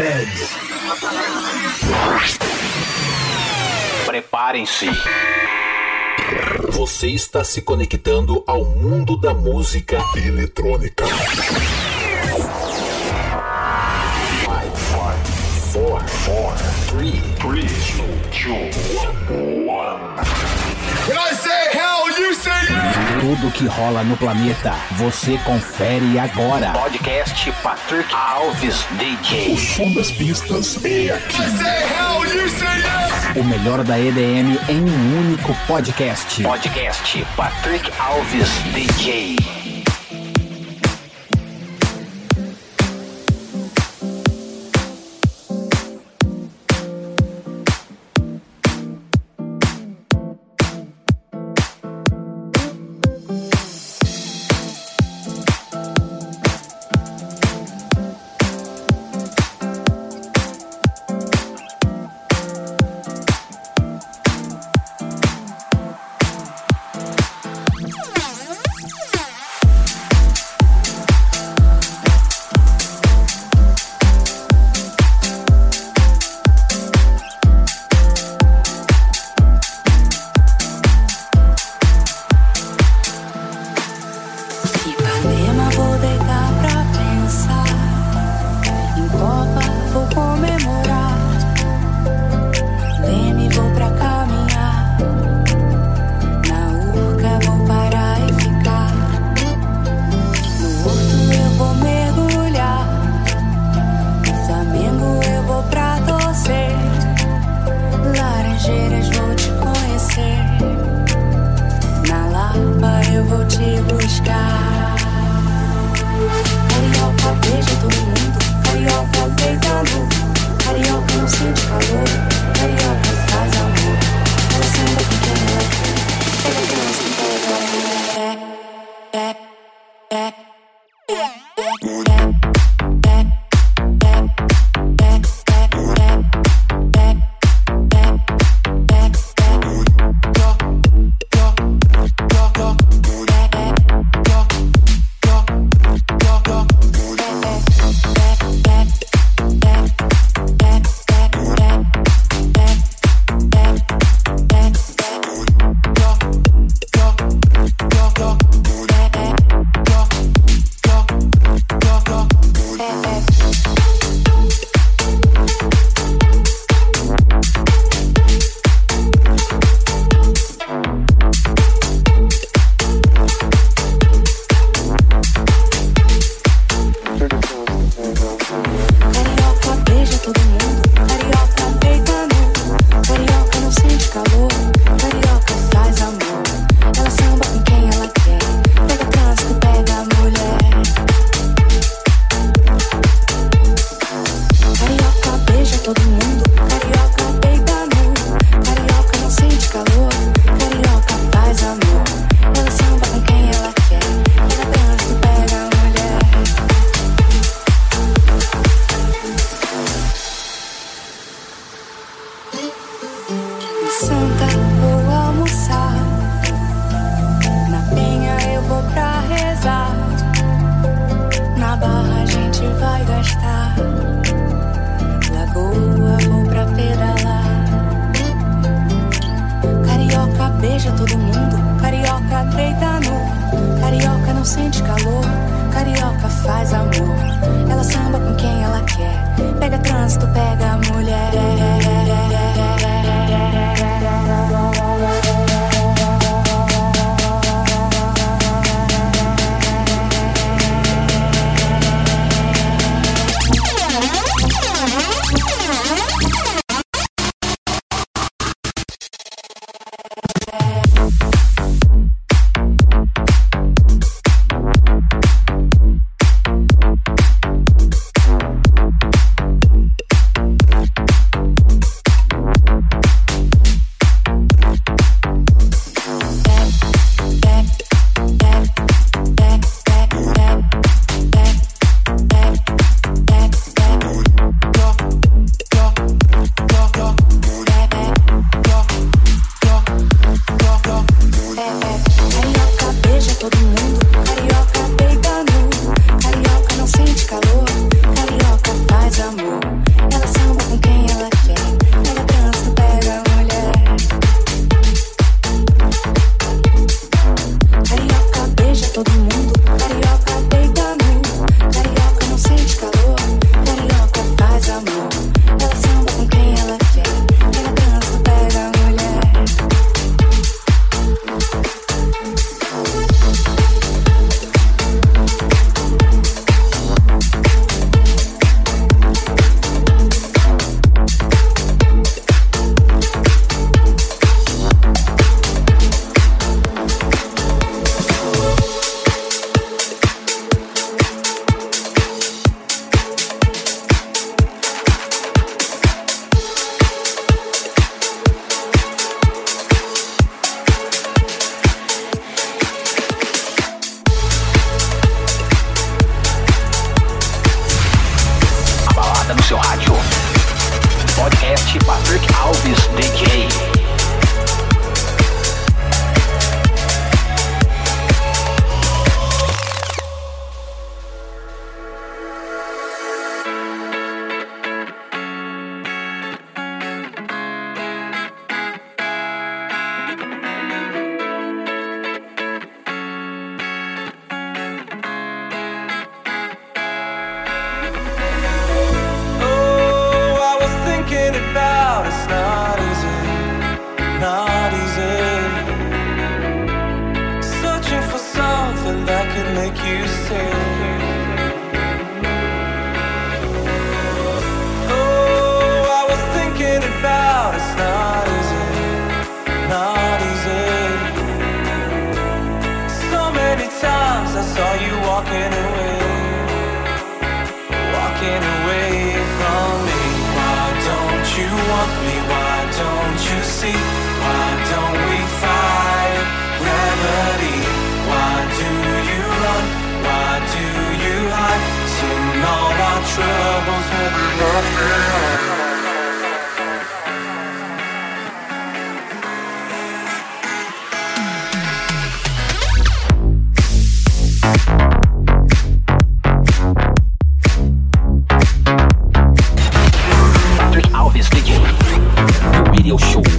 Peds. Preparem-se. Você está se conectando ao mundo da música eletrônica. Five, four, four, three. 3, 2, 1. I say you say! Tudo que rola no planeta, você confere agora. Podcast Patrick Alves DJ. O som das pistas é aqui. I say hell, you say yeah! O melhor da EDM em um único podcast. Podcast Patrick Alves DJ. Pega trânsito, pega mulher. not easy. Searching for something that can make you say. 有熊。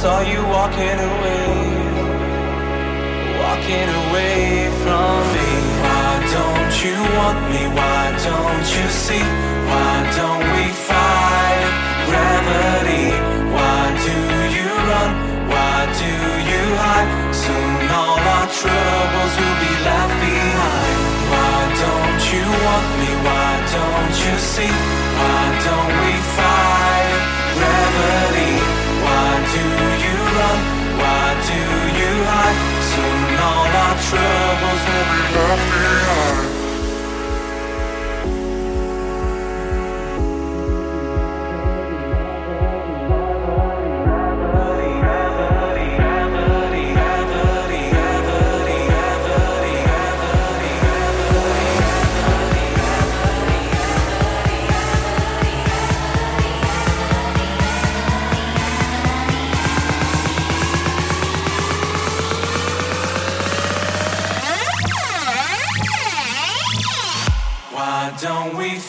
saw you walking away, walking away from me. Why don't you want me? Why don't you see? Why don't we fight gravity? Why do you run? Why do you hide? Soon all our troubles will be left behind. Why don't you want me? Why don't you see? Why don't we fight? troubles will be left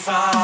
fire.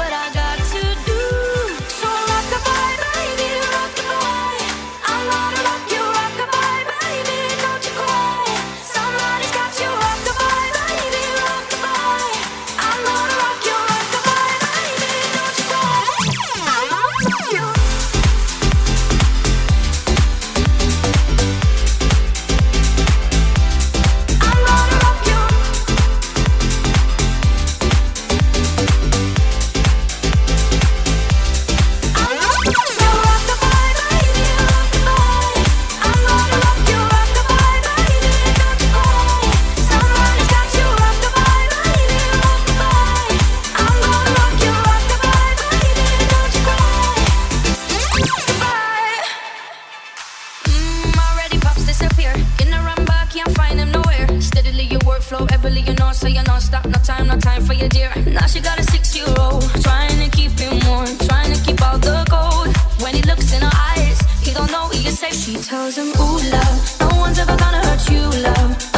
Ooh, love, no one's ever gonna hurt you, love.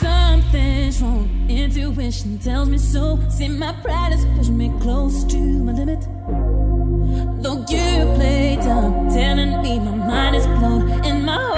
Something's wrong. Intuition tells me so. See, my pride is pushing me close to my limit. Though you play dumb, telling me my mind is blown and my heart.